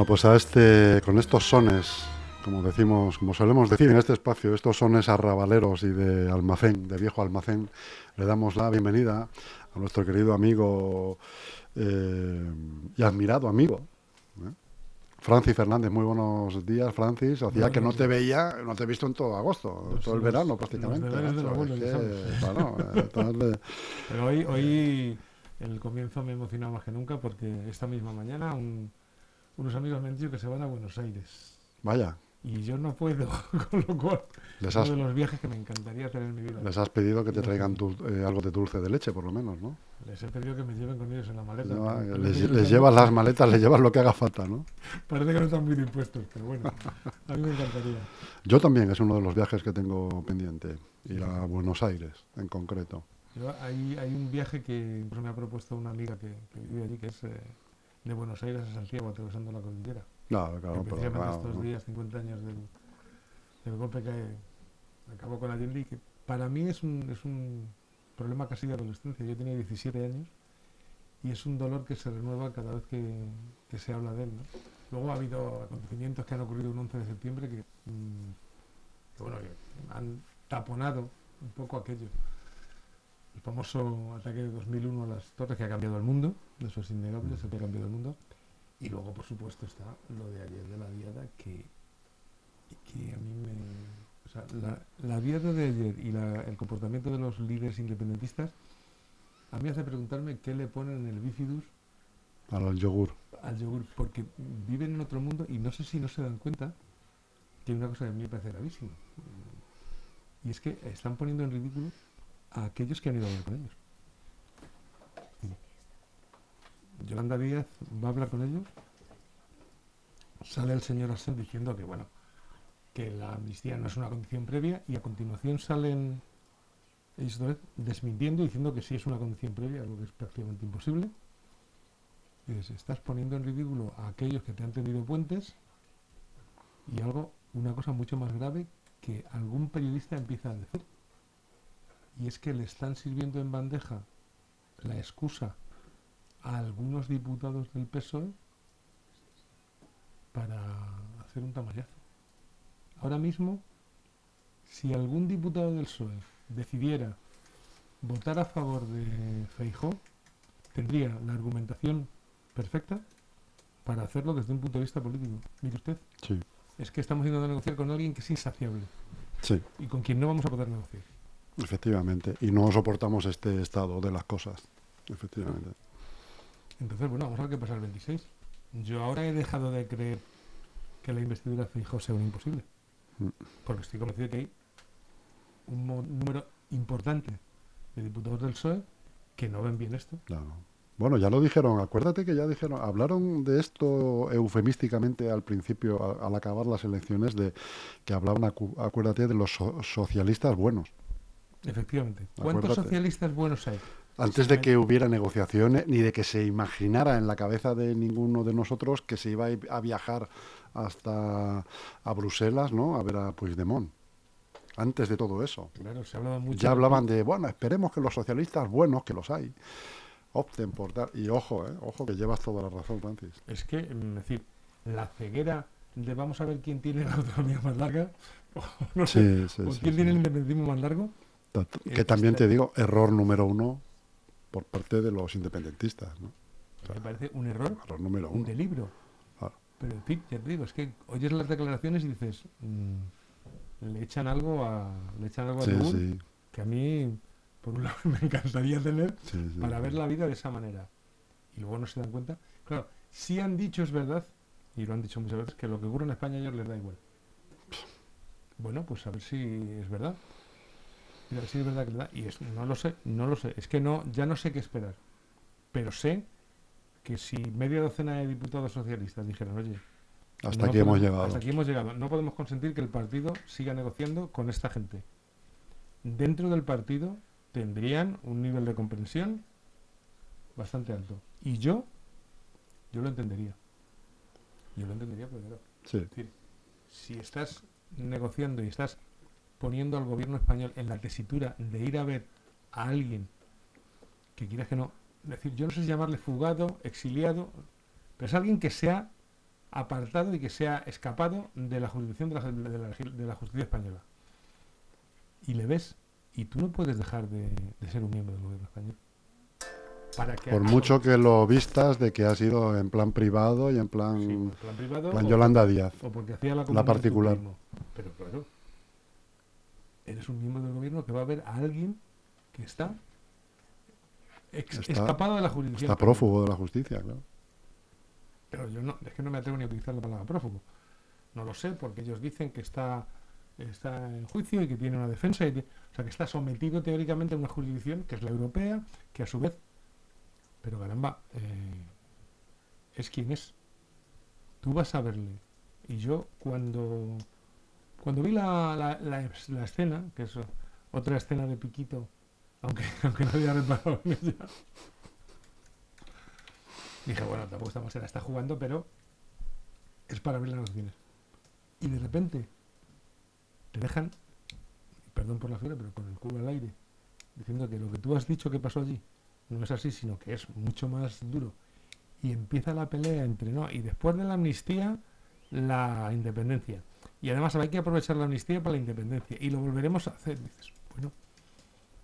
Bueno, pues a este, con estos sones, como decimos, como solemos decir en este espacio, estos sones arrabaleros y de almacén, de viejo almacén, le damos la bienvenida a nuestro querido amigo eh, y admirado amigo, ¿eh? Francis Fernández. Muy buenos días, Francis. Hacía que no te veía, no te he visto en todo agosto, todo el verano prácticamente. Pero hoy, hoy el comienzo me emociona más que nunca porque esta misma mañana un unos amigos me han dicho que se van a Buenos Aires. Vaya. Y yo no puedo, con lo cual es uno de los viajes que me encantaría hacer en mi vida. Les has pedido que te traigan eh, algo de dulce de leche, por lo menos, ¿no? Les he pedido que me lleven con ellos en la maleta. les, llevas las maletas, les llevas lo que haga falta, ¿no? Parece que no están muy dispuestos, pero bueno, a mí me encantaría. Yo también, es uno de los viajes que tengo pendiente, ir a Buenos Aires, en concreto. hay, hay un viaje que incluso me ha propuesto una amiga que, vive allí, que es... Eh, de Buenos Aires a Santiago atravesando la cordillera. Claro, claro, pero estos días, 50 años del, del, golpe que acabó con Allende, que para mí es un, es un problema casi de adolescencia. Yo tenía 17 años y es un dolor que se renueva cada vez que, que se habla de él. ¿no? Luego ha habido acontecimientos que han ocurrido un 11 de septiembre que, mm, que bueno, que han taponado un poco aquello el famoso ataque de 2001 a las torres que ha cambiado el mundo, eso es innegable, eso que ha cambiado el mundo. Y luego, por supuesto, está lo de ayer de la diada, que, que a mí me... O sea, la, la diada de ayer y el comportamiento de los líderes independentistas, a mí hace preguntarme qué le ponen en el bifidus al yogur. Al yogur, porque viven en otro mundo y no sé si no se dan cuenta que hay una cosa que a mí me parece gravísima. Y es que están poniendo en ridículo a aquellos que han ido a hablar con ellos. Yolanda Díaz va a hablar con ellos. Sale el señor Asen diciendo que, bueno, que la amnistía no es una condición previa y a continuación salen ellos desmintiendo diciendo que sí es una condición previa, algo que es prácticamente imposible. Y estás poniendo en ridículo a aquellos que te han tendido puentes y algo, una cosa mucho más grave que algún periodista empieza a decir y es que le están sirviendo en bandeja la excusa a algunos diputados del PSOE para hacer un tamallazo. Ahora mismo, si algún diputado del PSOE decidiera votar a favor de Feijó, tendría la argumentación perfecta para hacerlo desde un punto de vista político. Mire usted, es que estamos intentando negociar con alguien que es insaciable y con quien no vamos a poder negociar. Efectivamente, y no soportamos este estado de las cosas, efectivamente. Entonces, bueno, vamos a ver qué pasa el 26. Yo ahora he dejado de creer que la investidura de Feijóo sea un imposible, mm. porque estoy convencido de que hay un número importante de diputados del PSOE que no ven bien esto. Claro. Bueno, ya lo dijeron, acuérdate que ya dijeron, hablaron de esto eufemísticamente al principio, al, acabar las elecciones, de que hablaban, acuérdate, de los socialistas buenos. Efectivamente. ¿Cuántos socialistas buenos hay? Antes de que hubiera negociaciones, ni de que se imaginara en la cabeza de ninguno de nosotros que se iba a viajar hasta a Bruselas, ¿no? A ver a Puigdemont. Antes de todo eso. Claro, se hablaba mucho. Ya hablaban de, bueno, esperemos que los socialistas buenos, que los hay, opten por dar. Y ojo, ¿eh? Ojo que llevas toda la razón, Francis. Es que, es decir, la ceguera de vamos a ver quién tiene la autonomía más larga, o, no sé, quién tiene el independentismo más largo, que también te digo, error número uno por parte de los independentistas. ¿no? me parece un error, número uno. de libro. Pero en fin, ya te digo, es que oyes las declaraciones y dices, mm, le echan algo a, le echan algo a que a mí, por un lado, me encantaría tener para ver la vida de esa manera. Y luego no se dan cuenta. Claro, si han dicho, es verdad, y lo han dicho muchas veces, que lo que ocurre en España a ellos les da igual. Bueno, pues a ver si es verdad es verdad que Y no lo sé, no lo sé. Es que no, ya no sé qué esperar. Pero sé que si media docena de diputados socialistas dijeran, oye, hasta aquí hemos llegado. Hasta aquí hemos llegado. No podemos consentir que el partido siga negociando con esta gente. Dentro del partido tendrían un nivel de comprensión bastante alto. Y yo, yo lo entendería. Yo lo entendería primero. Sí. Es decir, si estás negociando y estás poniendo al gobierno español en la tesitura de ir a ver a alguien que quieras que no, decir, yo no sé si llamarle fugado, exiliado, pero es alguien que se ha apartado y que se ha escapado de la jurisdicción de la, de la- de la justicia española. Y le ves, y tú no puedes dejar de, de ser un miembro del gobierno español. Para que Por mucho que lo vistas de que ha sido en plan privado y en plan, Sí, plan privado plan o- Yolanda Díaz. o porque hacía la, La particular. Pero claro, eres un miembro del gobierno que va a ver a alguien que está, ex- Está- escapado de la jurisdicción. Está prófugo de la justicia, claro. Pero yo no, es que no me atrevo ni a utilizar la palabra prófugo. No lo sé, porque ellos dicen que está, está en juicio y que tiene una defensa, y que- o sea, que está sometido teóricamente a una jurisdicción que es la europea, que a su vez, pero caramba, eh, es quien es. Tú vas a verle. Y yo cuando, cuando vi la, la, escena, que es otra escena de Piquito, aunque, aunque no había reparado en ella, dije, bueno, tampoco estamos en la está jugando, pero es para ver las opciones. Y de repente te dejan, perdón por la figura, pero con el culo al aire, diciendo que lo que tú has dicho que pasó allí no es así, sino que es mucho más duro. Y empieza la pelea entre, no, y después de la amnistía, la independencia. Y además hay que aprovechar la amnistía para la independencia. Y lo volveremos a hacer. Dices, bueno,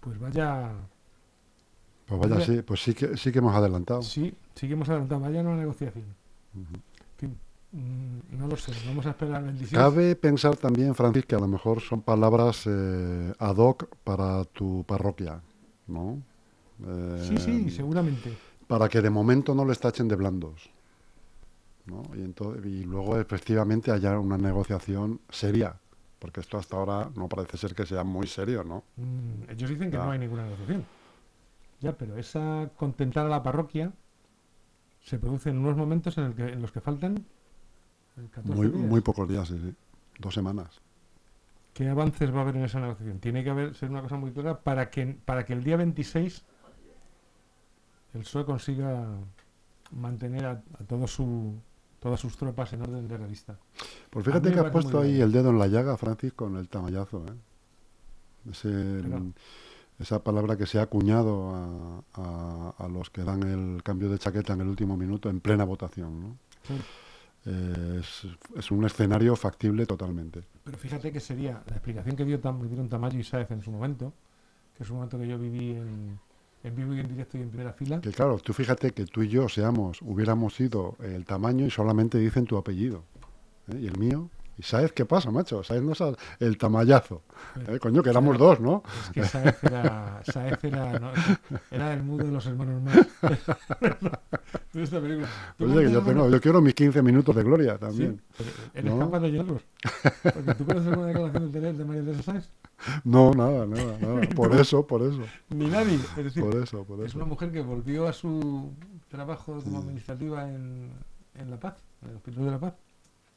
pues vaya, Pues vaya, sí, pues sí que, sí que hemos adelantado. sí, sí que hemos adelantado, vaya una negociación. Ujú. En fin, mm, no lo sé, vamos a esperar al 26. Cabe pensar también, Francis, que a lo mejor son palabras eh, ad hoc para tu parroquia, ¿no? Sí, sí, Eh, seguramente. Para que de momento no les tachen de blandos. ¿No? Y, entonces, y luego efectivamente haya una negociación seria, porque esto hasta ahora no parece ser que sea muy serio, ¿no? Mm, ellos dicen que Ya. no hay ninguna negociación. Ya, pero esa contentar a la parroquia se produce en unos momentos en, el que- en los que faltan eh, 14 Muy, días. muy pocos días, sí, sí. Dos semanas. ¿Qué avances va a haber en esa negociación? Tiene que haber ser una cosa muy clara para que, para que el día 26 el PSOE consiga mantener a, a todo su, todas sus tropas en orden de realista. Pues fíjate que has puesto ahí bien. el dedo en la llaga, Francis, con el tamallazo. ¿eh? Ese, esa palabra que se ha acuñado a, a- a los que dan el cambio de chaqueta en el último minuto en plena votación. ¿no? Sí. Eh, es, es un escenario factible totalmente. Pero fíjate que sería la explicación que dio dieron Tamayo y Sáez en su momento, que es un momento que yo viví en, en vivo y en directo y en primera fila. Que claro, tú fíjate que tú y yo seamos, hubiéramos sido el tamaño y solamente dicen tu apellido. ¿eh? Y el mío. ¿Y sabes qué pasa, macho? ¿Sabes no sabes? el tamallazo? ¿eh? Coño, que éramos dos, ¿no? Es que Sáez era, era, no, era el mudo de los hermanos más. de esta película. ¿Tú Oye, que yo, tengo, yo quiero mis 15 minutos de gloria Sí, también. pero eres ¿No? capaz de llenarlos. Porque tú conoces alguna declaración de María Teresa Sáez. No, nada, nada, nada. Por eso, por eso, Ni nadie. Es decir, por eso, por es eso. una mujer que volvió a su trabajo como Sí. administrativa en, en La Paz, en el Hospital de La Paz,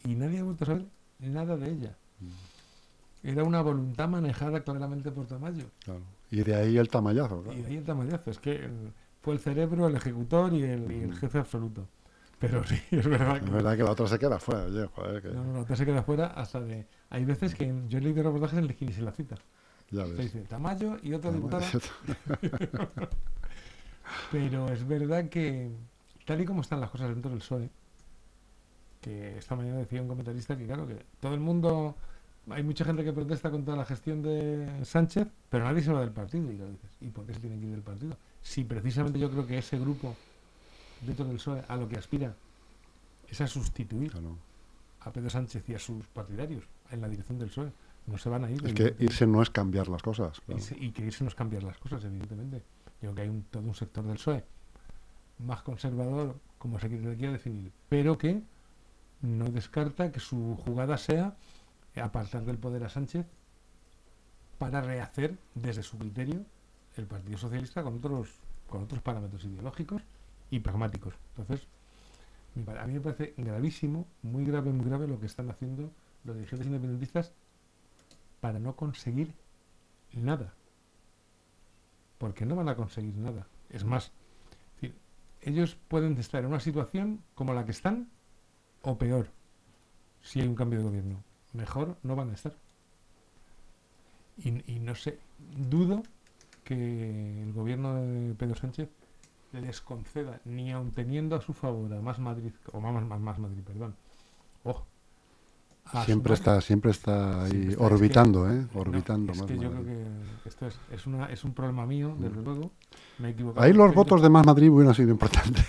y nadie ha vuelto a saber nada de ella. Mm. Era una voluntad manejada claramente por Tamayo. Claro. Y de ahí el tamallazo, claro. Y de ahí el tamallazo. Es que el- fue el cerebro, el ejecutor y el, y el Mm. jefe absoluto. Pero sí, es verdad que. Es verdad que la otra se queda fuera, oye, joder, que No, no, no, te se queda fuera hasta de. Hay veces que yo he leído reportajes en el que ni se la cita. ya Se ves. dice Tamayo y otra diputada. Pero es verdad que, tal y como están las cosas dentro del PSOE, que esta mañana decía un comentarista que, claro, que todo el mundo. Hay mucha gente que protesta contra la gestión de Sánchez, pero nadie se va del partido. Y lo dices, ¿y por qué se tiene que ir del partido? Si precisamente yo creo que ese grupo dentro del PSOE a lo que aspira es a sustituir Claro. a Pedro Sánchez y a sus partidarios en la dirección del PSOE. No se van a ir. Es que irse no es cambiar las cosas. claro. Irse- y que irse nos cambiar las cosas, evidentemente. Yo creo que hay un, todo un sector del PSOE más conservador, como se quiere, quiera definir, pero que no descarta que su jugada sea apartar del poder a Sánchez para rehacer desde su criterio el Partido Socialista con otros con otros parámetros ideológicos y pragmáticos. Entonces, a mí me parece gravísimo, muy grave, muy grave lo que están haciendo los dirigentes independentistas para no conseguir nada. Porque no van a conseguir nada. Es más, ellos pueden estar en una situación como la que están o peor si hay un cambio de gobierno. Mejor no van a estar. Y, y no sé, dudo que el gobierno de Pedro Sánchez les conceda, ni aun teniendo a su favor a Más Madrid, o más, más, más Madrid, perdón, oh, siempre está siempre está ahí siempre está, orbitando es que, eh orbitando no, es más que yo creo que esto es, es, una, es un problema mío desde luego. Me he equivocado. Ahí los votos de más Madrid hubieran sido importantes.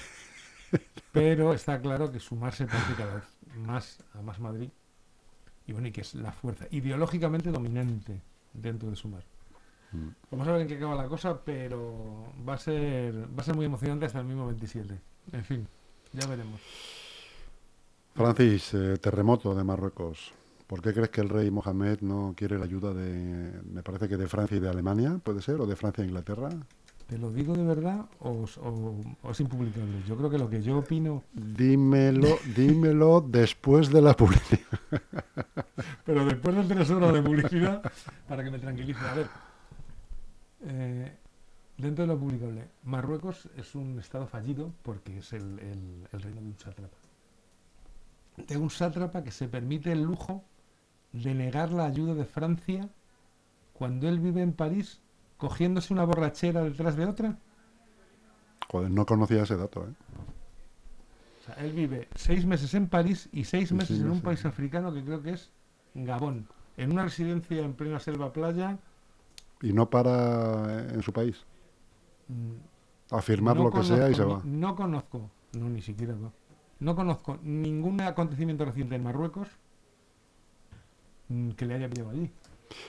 Pero está claro que sumarse parece cada vez más a más Madrid. Y bueno y que es la fuerza ideológicamente dominante dentro de sumar. Mm. Vamos a ver en qué acaba la cosa, pero va a ser va a ser muy emocionante hasta el mismo 27. En fin, ya veremos. Francis, eh, terremoto de Marruecos. ¿Por qué crees que el rey Mohamed no quiere la ayuda de, me parece que de Francia y de Alemania, puede ser, o de Francia e Inglaterra? ¿Te lo digo de verdad o, o, o es impublicable? Yo creo que lo que yo opino... Dímelo, dímelo después de la publicidad. Pero después de tres horas de publicidad, para que me tranquilice. A ver, eh, dentro de lo publicable, Marruecos es un estado fallido porque es el, el, el, reino de un sátrapa. De un sátrapa que se permite el lujo de negar la ayuda de Francia cuando él vive en París cogiéndose una borrachera detrás de otra. Joder, no conocía ese dato, ¿eh? O sea, él vive seis meses en París y seis meses en un país africano que creo que es Gabón. En una residencia en plena selva playa. Y no para en su país. mm, A firmar no lo que sea y se va. No conozco, no, ni siquiera va. No conozco ningún acontecimiento reciente en Marruecos mm, que le haya pillado allí.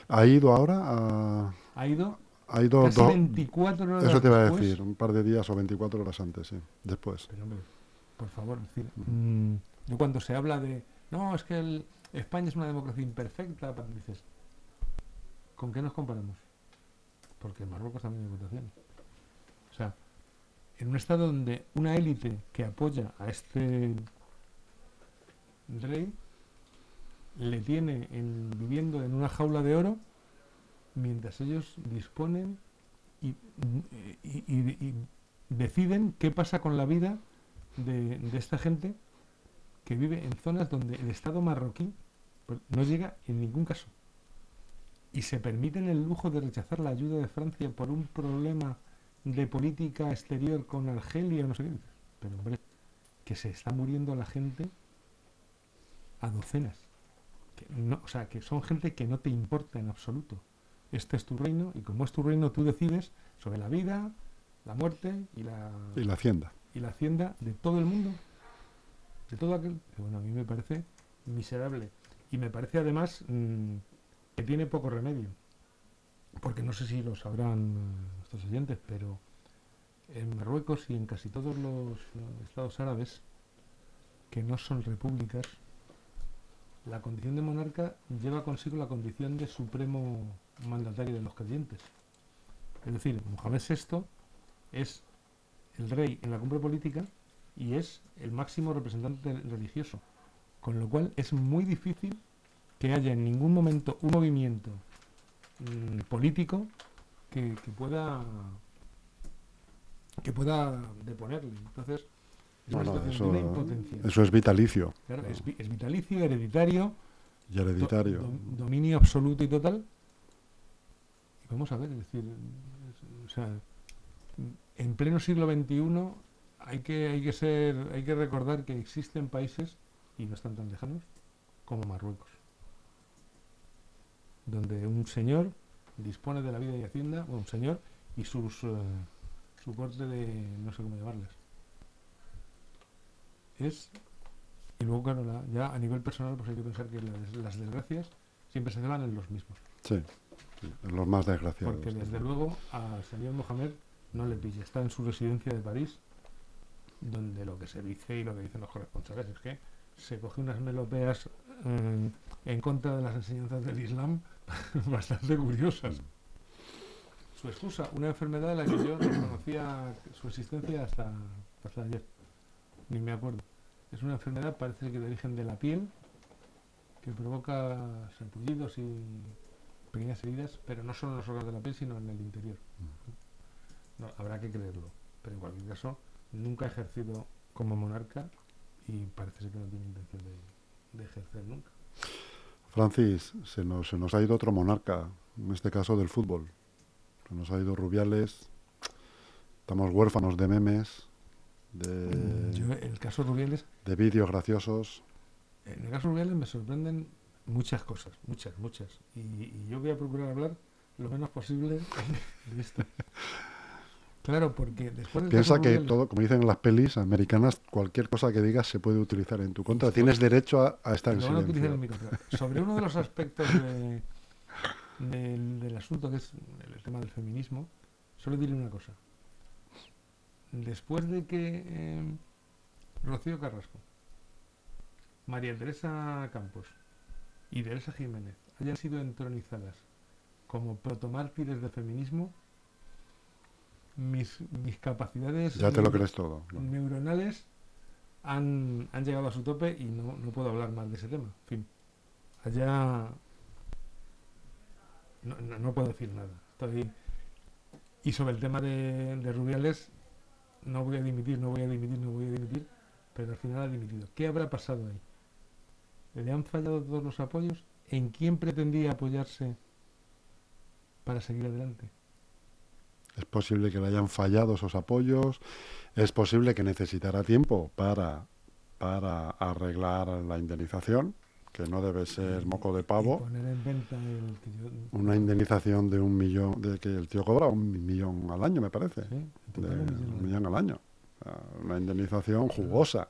¿Ha ido ahora a...? Ha ido Ha ido casi do- 24 horas Eso te iba a decir, un par de días o 24 horas antes, sí. Después. Pero hombre, por favor, es decir, mm, yo cuando se habla de, no, es que el- España es una democracia imperfecta, dices, ¿con qué nos comparamos? Porque Marruecos también hay votaciones. O sea, en un estado donde una élite que apoya a este rey le tiene en- viviendo en una jaula de oro mientras ellos disponen y, deciden qué pasa con la vida de, de esta gente que vive en zonas donde el Estado marroquí pues, no llega en ningún caso. Y se permiten el lujo de rechazar la ayuda de Francia por un problema de política exterior con Argelia, no sé qué. Pero hombre, que se está muriendo la gente a docenas. Que no, o sea, que son gente que no te importa en absoluto. Este es tu reino y como es tu reino tú decides sobre la vida, la muerte y la, Y la hacienda. y la hacienda de todo el mundo. De todo aquel. que, bueno, a mí me parece miserable. Y me parece además mm, que tiene poco remedio. Porque no sé si lo sabrán nuestros oyentes, pero en Marruecos y en casi todos los estados árabes que no son repúblicas, la condición de monarca lleva consigo la condición de supremo mandatario de los creyentes. Es decir, Mohamed VI es el rey en la cumbre política y es el máximo representante religioso. Con lo cual es muy difícil que haya en ningún momento un movimiento mm, político que, que pueda que pueda deponerle. Entonces, es No, no, eso, impotencia. eso es vitalicio Claro, es, vi- es vitalicio, hereditario, y hereditario. do- dom- dominio absoluto y total. Y vamos a ver, es decir, es- o sea, en pleno siglo XXI hay que, hay que ser, hay que recordar que existen países, y no están tan lejanos, como Marruecos, donde un señor dispone de la vida y hacienda, bueno, un señor y sus eh, su corte de no sé cómo llamarlas. Es y luego, claro, la- ya a nivel personal, pues hay que pensar que las, las desgracias siempre se dan en los mismos. Sí, sí, en los más desgraciados. Porque desde luego al señor Mohamed no le pilla. Está en su residencia de París, donde lo que se dice y lo que dicen los corresponsales es que se coge unas melopeas eh, en contra de las enseñanzas del Islam bastante curiosas. Su excusa, una enfermedad de la que yo no conocía su existencia hasta, hasta ayer. Ni me acuerdo. Es una enfermedad, parece que de origen de la piel, que provoca sarpullidos y pequeñas heridas, pero no solo en los órganos de la piel, sino en el interior. No, habrá que creerlo. Pero en cualquier caso, nunca ha ejercido como monarca y parece que no tiene intención de ejercer nunca. Francis, se nos, se nos ha ido otro monarca, en este caso del fútbol. Se nos ha ido Rubiales. Estamos huérfanos de memes, de, Yo, el caso Rubiales, de vídeos graciosos. En el caso Rubiales me sorprenden muchas cosas, muchas, muchas. Y, y yo voy a procurar hablar lo menos posible de esto. Claro, porque después del Piensa que todo, como dicen en las pelis americanas, cualquier cosa que digas se puede utilizar en tu contra. Tienes derecho a, a estar en silencio. contra. Sobre uno de los aspectos de- del, del asunto, que es el tema del feminismo, solo diré una cosa. Después de que eh, Rocío Carrasco, María Teresa Campos y Teresa Jiménez hayan sido entronizadas como protomártires de feminismo, mis, mis capacidades Ya te lo crees todo. ¿no? neuronales han, han llegado a su tope y no, no puedo hablar más de ese tema. En fin, allá no, no- no puedo decir nada. Estoy... Y sobre el tema de, de Rubiales, no voy a dimitir, no voy a dimitir, no voy a dimitir, pero al final ha dimitido. ¿Qué habrá pasado ahí? ¿Le han fallado todos los apoyos? ¿En quién pretendía apoyarse para seguir adelante? Es posible que le hayan fallado esos apoyos. Es posible que necesitara tiempo para, para arreglar la indemnización, que no debe ser moco de pavo. poner en venta el que yo- Una indemnización de un millón, de que el tío cobra un millón al año, me parece. Sí, De un millón. al año. Una indemnización jugosa.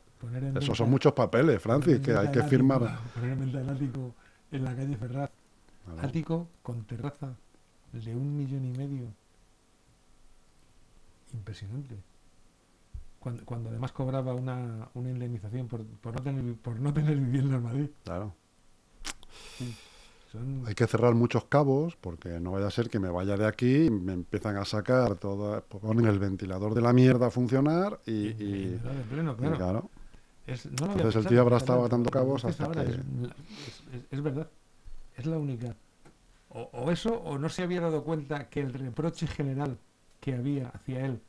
Esos son muchos papeles, Francis, que hay que firmar. ático- Poner en venta el ático en la calle Ferraz. Ático con terraza de un millón y medio. Impresionante. Cuando, cuando además cobraba una, una indemnización por, por, no tener, por no tener vivienda en Madrid. Claro. Son, Hay que cerrar muchos cabos porque no vaya a ser que me vaya de aquí me empiezan a sacar todo, ponen el ventilador de la mierda a funcionar y, pleno, claro. claro. Es- no lo Entonces el tío habrá estado atando cabos hasta ahora, que- Es, la- es- es- es verdad. Es la única. O, o eso, o no se había dado cuenta que el reproche general que había hacia él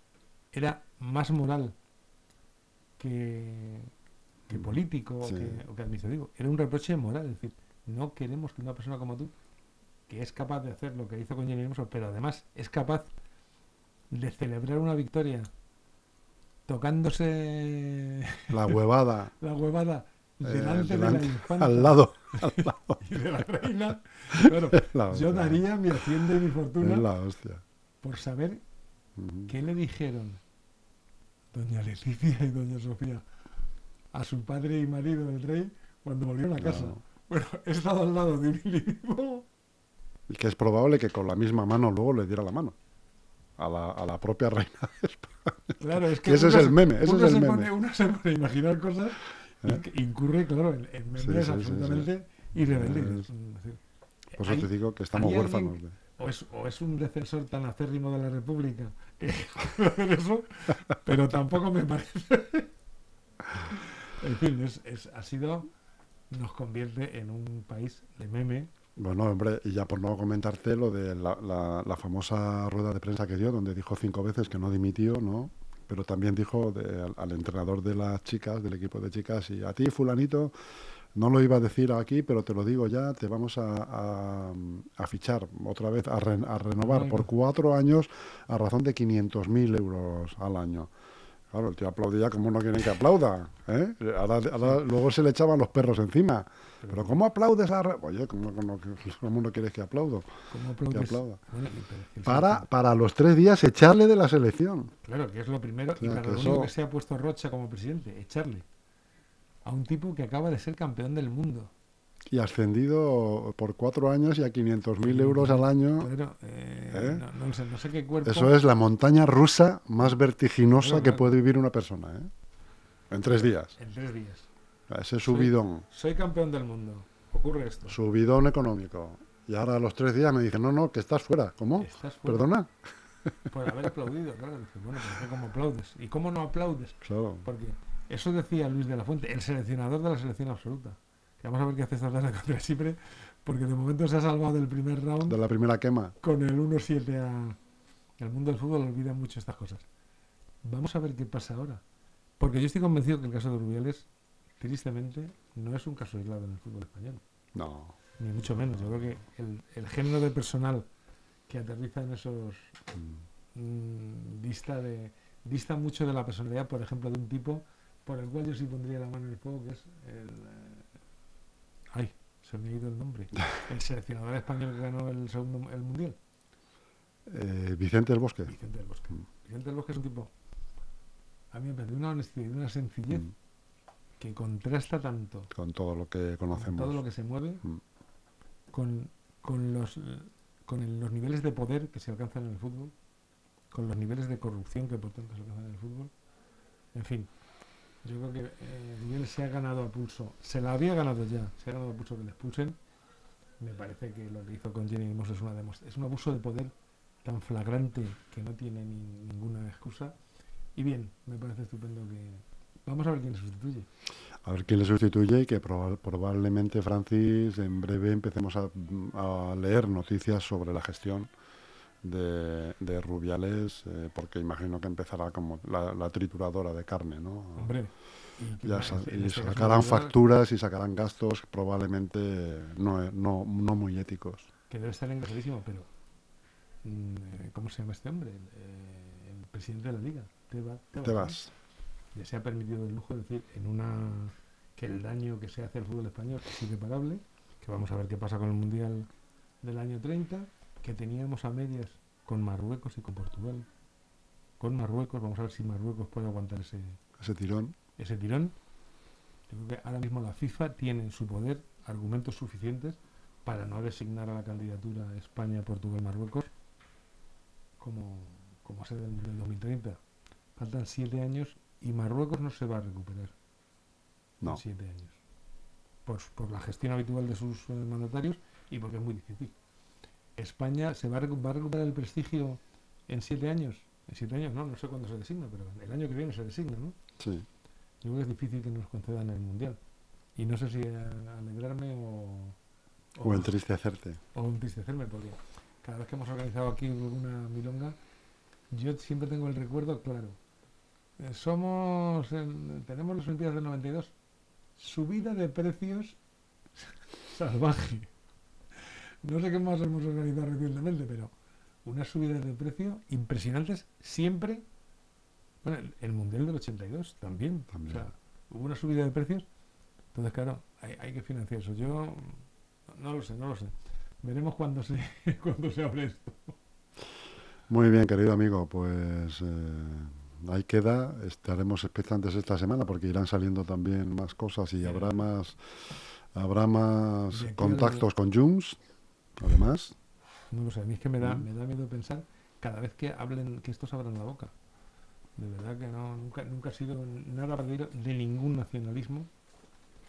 era más moral que, que Mm, político o que, o que administrativo. Era un reproche moral. Es decir, no queremos que una persona como tú, que es capaz de hacer lo que hizo con Jenny Hermoso, pero además es capaz de celebrar una victoria tocándose La huevada la huevada eh, delante de la infanta al lado. y de la reina. La yo daría mi hacienda y mi fortuna por saber Qué le dijeron doña Leticia y doña Sofía a su padre y marido del rey cuando volvieron a casa. No. Bueno, he estado al lado de un individuo. Y que es probable que con la misma mano luego le diera la mano a la, a la propia reina. Claro, es que ese es el se- meme, ese es el meme. pone- uno se pone a imaginar cosas y ¿Eh? incurre, claro, en, memes sí, sí, absolutamente irreverentes. Es- Es decir, Por eso te digo que estamos alguien- huérfanos de... o es, o es un defensor tan acérrimo de la República que eso, pero tampoco me parece. En fin, es, es- ha sido, nos convierte en un país de meme. Bueno, hombre, y ya por no comentarte lo de la, la- la famosa rueda de prensa que dio, donde dijo cinco veces que no dimitió, ¿no? Pero también dijo de- al, al entrenador de las chicas, del equipo de chicas, y a ti, fulanito, no lo iba a decir aquí, pero te lo digo ya, te vamos a, a- a fichar otra vez, a, re- a renovar por cuatro años a razón de 500.000 euros al año. Claro, el tío aplaudía como no quieren que aplauda. ¿eh? Ahora, ahora luego se le echaban los perros encima. Pero ¿cómo aplaudes a... re- Oye, ¿cómo, cómo, cómo no quieres que aplaudo? ¿Cómo Que aplauda. Bueno, Para, para los tres días echarle de la selección. Claro, que es lo primero. y sea, para lo único eso- que se ha puesto Rocha como presidente, echarle a un tipo que acaba de ser campeón del mundo. Y ascendido por cuatro años y a 500.000 euros al año. Eh, ¿Eh? no, no sé, no sé qué cuerpo. Eso es la montaña rusa más vertiginosa que puede vivir una persona. ¿eh? En tres días. En tres días. Ese subidón. Soy campeón del mundo. Ocurre esto. Subidón económico. Y ahora a los tres días me dicen, no, no, que estás fuera. ¿Cómo? Estás fuera ¿Perdona? por haber aplaudido, claro. Bueno, pero ¿cómo aplaudes? ¿Y cómo no aplaudes? Claro. Porque eso decía Luis de la Fuente, el seleccionador de la selección absoluta. Que vamos a ver qué hace esta tarde contra Chipre, porque de momento se ha salvado del primer round De la primera quema. con el 1-7 a... El mundo del fútbol olvida mucho estas cosas. Vamos a ver qué pasa ahora. Porque yo estoy convencido que el caso de Rubiales, tristemente, no es un caso aislado en el fútbol español. No. Ni mucho menos. Yo creo que el, el género de personal que aterriza en esos Mm. mm, dista de dista mucho de la personalidad, por ejemplo, de un tipo por el cual yo sí pondría la mano en el fuego, que es el, eh, Ay, se me ha ido el nombre. El seleccionador español que ganó el segundo el mundial. Eh, Vicente del Bosque. Vicente del Bosque. Mm. Vicente del Bosque es un tipo, a mí me parece una honestidad y una sencillez Mm, que contrasta tanto Con todo lo que con conocemos. todo lo que se mueve Mm. con, con los con el- los niveles de poder que se alcanzan en el fútbol, con los niveles de corrupción que por tanto se alcanzan en el fútbol. En fin, yo creo que eh, Miguel se ha ganado a pulso, se la había ganado ya, se ha ganado a pulso que le expulsen. Me parece que lo que hizo con Jenny Hermoso es, una es un abuso de poder tan flagrante que no tiene ni- ninguna excusa. Y bien, me parece estupendo que... Vamos a ver quién le sustituye. A ver quién le sustituye y que proba- probablemente, Francis, en breve empecemos a leer noticias sobre la gestión de, de Rubiales, eh, porque imagino que empezará como la, la trituradora de carne, ¿no? Hombre, Ya sa- y sacarán facturas y sacarán gastos probablemente no, no, no muy éticos. que debe estar engrasadísimo, pero mm, eh, ¿cómo se llama este hombre? El, eh, el presidente de la liga, Tebas. Tebas, Te ¿no? vas. Ya se ha permitido el lujo de decir en una que el daño que se hace al fútbol español es irreparable, que vamos a ver qué pasa con el mundial del año 30, que teníamos a medias con Marruecos y con Portugal. Con Marruecos, vamos a ver si Marruecos puede aguantar ese, Ese tirón. ese tirón. Yo creo que ahora mismo la FIFA tiene en su poder argumentos suficientes para no designar a la candidatura España, Portugal, Marruecos como, como sede del, del 2030. Faltan siete años y Marruecos no se va a recuperar No. en siete años. Por, por la gestión habitual de sus eh, mandatarios y porque es muy difícil. España se va a, recuperar el prestigio en siete años. En siete años no, no sé cuándo se designa, pero el año que viene se designa, ¿no? Sí. Yo creo que es difícil que nos concedan el mundial. Y no sé si alegrarme o, O entristecerte. o entristecerme, porque cada vez que hemos organizado aquí una milonga, yo siempre tengo el recuerdo claro. Eh, somos, en- tenemos las Olimpiadas del 92, subida de precios salvaje. No sé qué más hemos organizado recientemente, pero unas subidas de precio impresionantes siempre. Bueno, el, Mundial del 82 también. También. O sea, hubo una subida de precios. Entonces, claro, hay, hay que financiar eso. Yo no lo sé, no lo sé. Veremos cuando se, cuando se abre esto. Muy bien, querido amigo, pues eh, ahí queda. Estaremos expectantes esta semana porque irán saliendo también más cosas y habrá más habrá más contactos con Junts, además. No lo sé, a mí es que me da, Mm. me da miedo pensar cada vez que hablen, que estos abran la boca. De verdad que no, nunca, nunca ha sido nada verdadero de ningún nacionalismo,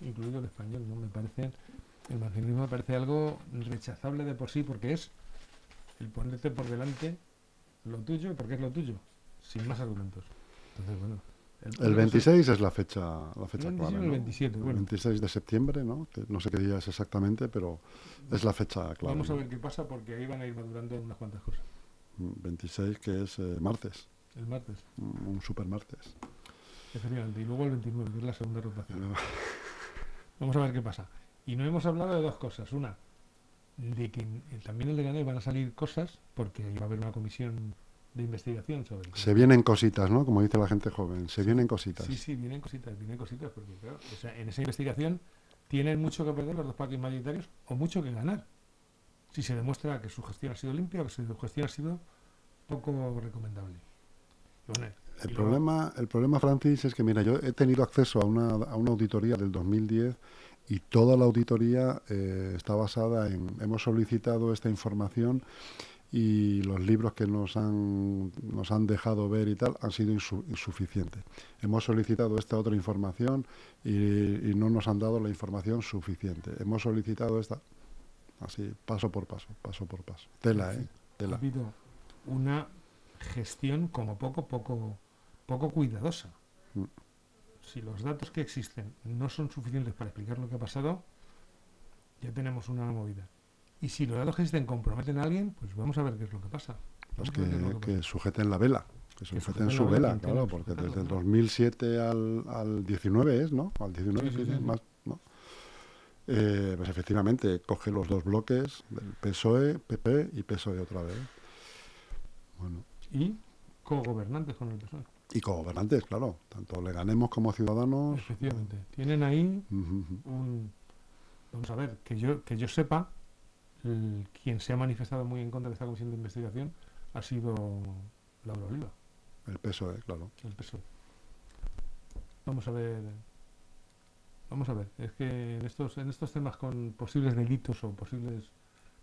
incluido el español, ¿no? Me parece, el nacionalismo me parece algo rechazable de por sí, porque es el ponerte por delante lo tuyo, porque es lo tuyo, sin más argumentos. Entonces, bueno. El 26 es la fecha, la fecha El 26 clave. o el ¿no? 27, El bueno. 26 de septiembre, ¿no? Que no sé qué día es exactamente, pero es la fecha clave. Vamos a ver qué pasa, porque ahí van a ir madurando unas cuantas cosas. Mm, 26, que es eh, martes, El martes, mm, un super martes. efectivamente, y luego el 29, que es la segunda rotación. Vamos a ver qué pasa. Y no hemos hablado de dos cosas. Una, de que también en Leganés van a salir cosas, porque va a haber una comisión de investigación sobre el Se vienen cositas, ¿no? Como dice la gente joven, se vienen cositas. Sí, sí, vienen cositas, vienen cositas, porque claro, o sea, en esa investigación tienen mucho que perder los dos parques mayoritarios o mucho que ganar. Si se demuestra que su gestión ha sido limpia o que su gestión ha sido poco recomendable. Bueno, El luego- problema, el problema, Francis, es que, mira, yo he tenido acceso a una, a una auditoría del 2010 y toda la auditoría eh, está basada en, hemos solicitado esta información y los libros que nos han, nos han dejado ver y tal han sido insu- insuficientes. Hemos solicitado esta otra información y, y no nos han dado la información suficiente. Hemos solicitado esta, así, paso por paso, paso por paso. Tela, ¿eh? ha Tela. habido una gestión como poco, poco, poco cuidadosa. Mm. Si los datos que existen no son suficientes para explicar lo que ha pasado, ya tenemos una movida. Y si los datos que existen comprometen a alguien, pues vamos a ver qué es lo que pasa. Pues que, que que pasa. sujeten la vela, que Que sujeten su la vela, claro, porque desde el claro. 2007 al, al 19 es, ¿no? Al 19 Sí, más, ¿no? Eh, pues efectivamente, coge los dos bloques, del PSOE, PP y PSOE otra vez. Bueno, Y cogobernantes con el PSOE. y cogobernantes, claro, tanto le ganemos como ciudadanos. Efectivamente. Tienen ahí un, vamos a ver, que yo, que yo sepa, el- quien se ha manifestado muy en contra de esta comisión de investigación ha sido Laura Oliva, El PSOE, claro. el PSOE. Vamos a ver. Vamos a ver, es que en estos, en estos temas con posibles delitos o posibles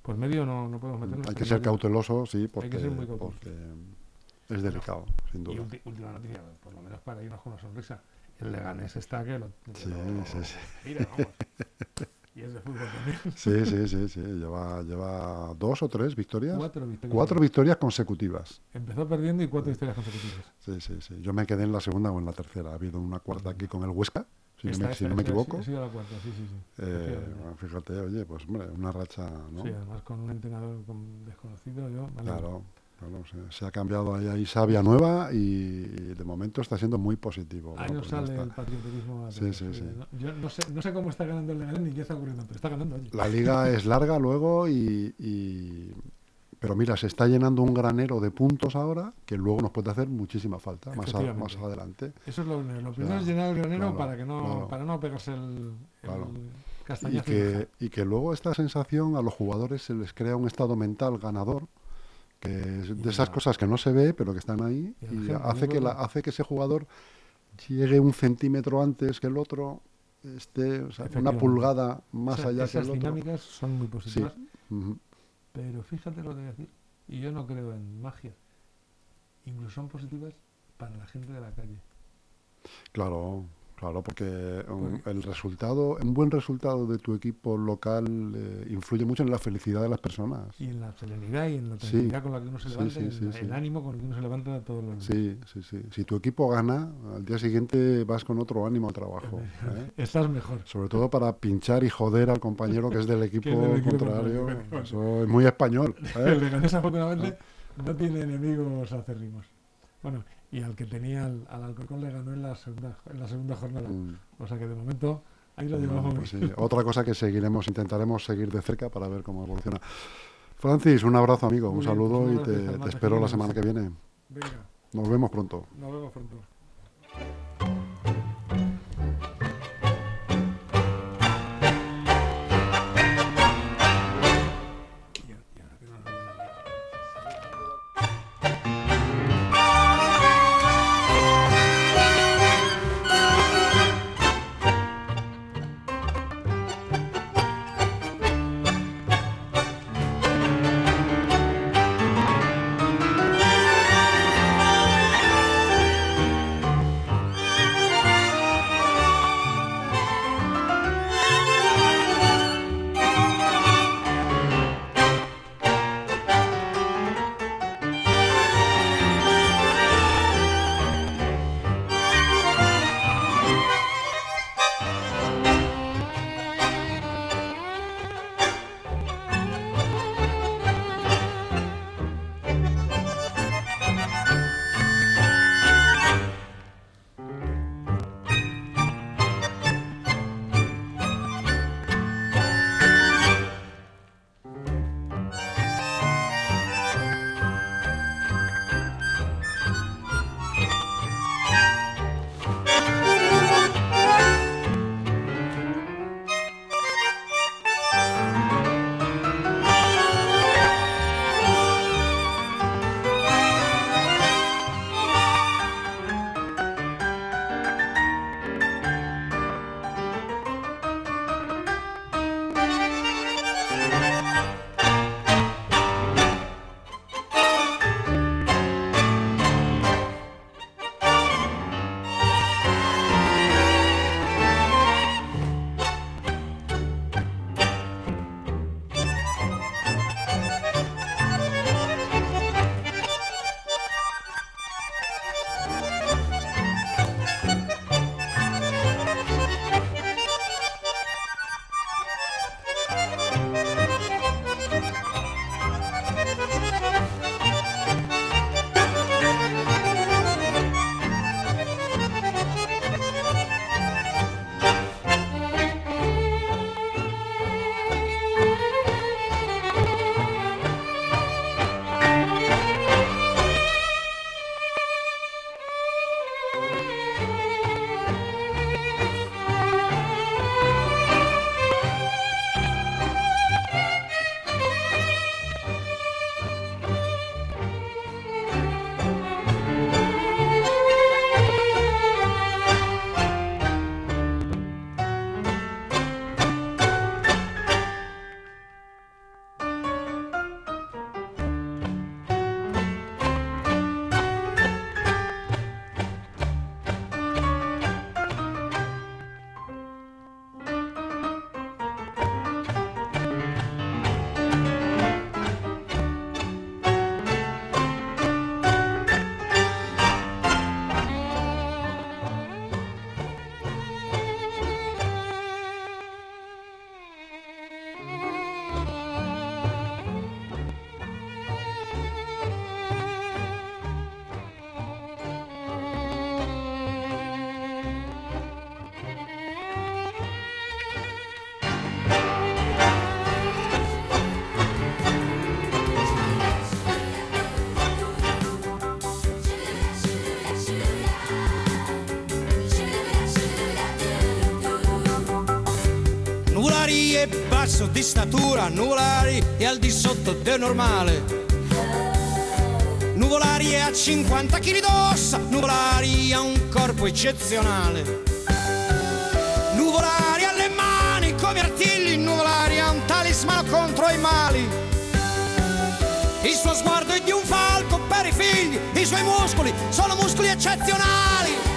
por medio no, no podemos meternos. Hay que ser cauteloso, sí, porque, que ser muy cauteloso. porque es delicado, sin Y duda. ulti- última noticia, por lo menos para irnos con una sonrisa. El Leganés está que lo. que Sí, lo- sí, sí. Mira, vamos. y es de fútbol también. Sí, sí, sí, sí. Lleva, lleva dos o tres victorias. Cuatro victorias. Cuatro victorias consecutivas. Empezó perdiendo y cuatro victorias consecutivas. Sí, sí, sí. Yo me quedé en la segunda o en la tercera. Ha habido una cuarta aquí con el Huesca, si no Esta- me, si esta- no me esta- equivoco. Ha sido la cuarta, sí, sí, sí. Eh, bueno, fíjate, oye, pues hombre, una racha, ¿no? Sí, además con un entrenador con- desconocido, yo. alegro. Claro, claro, se, se ha cambiado ahí, ahí sabia nueva y, y de momento está siendo muy positivo. Ahí Bueno, nos pues sale el patrioterismo. a Sí, sí, sí. ¿no? Yo no sé, no sé cómo está ganando el Leganés ni qué está ocurriendo, pero está ganando, oye. La liga es larga luego y, y- Pero mira, se está llenando un granero de puntos ahora que luego nos puede hacer muchísima falta más, a- Efectivamente. más adelante. Eso es lo primero. Lo primero Claro, es llenar el granero claro, para que no para no pegarse el, el castañazo. y que, y que luego esta sensación a los jugadores se les crea un estado mental ganador, que es de esas cosas que no se ve, pero que están ahí, Y hace que, la, hace que ese jugador llegue un centímetro antes que el otro, esté o sea, una pulgada más O sea, allá que esas el otro. dinámicas son muy positivas, Ujú. pero fíjate lo que voy a decir. Y yo no creo en magia. Incluso son positivas para la gente de la calle. Claro, claro, porque um, el resultado, un buen resultado de tu equipo local eh, influye mucho en la felicidad de las personas. Y en la serenidad y en la Sí. tranquilidad con la que uno se levanta, sí, el ánimo con el que uno se levanta todos los días. Sí, sí, sí. Si tu equipo gana, al día siguiente vas con otro ánimo al trabajo. ¿eh? Estás mejor. Sobre todo para pinchar y joder al compañero que es del equipo, Que es del equipo contrario. contrario. Eso es muy español. ¿eh? El afortunadamente no tiene enemigos acérrimos. Bueno, y al que tenía al, al Alcorcón le ganó en la segunda en la segunda jornada. Mm. O sea que de momento ahí lo Bueno, llevamos pues sí. Otra cosa que seguiremos, intentaremos seguir de cerca para ver cómo evoluciona. Francis, un abrazo amigo, Muy un bien, saludo pues y te, gracias, te espero la semana que viene. Venga, Nos vemos pronto. nos vemos pronto. Basso di statura, nuvolari e al di sotto del normale. Nuvolari a 50 kg d'ossa, Nuvolari ha un corpo eccezionale. Nuvolari alle mani come artigli, Nuvolari ha un talismano contro i mali. Il suo sguardo è di un falco per i figli, i suoi muscoli sono muscoli eccezionali.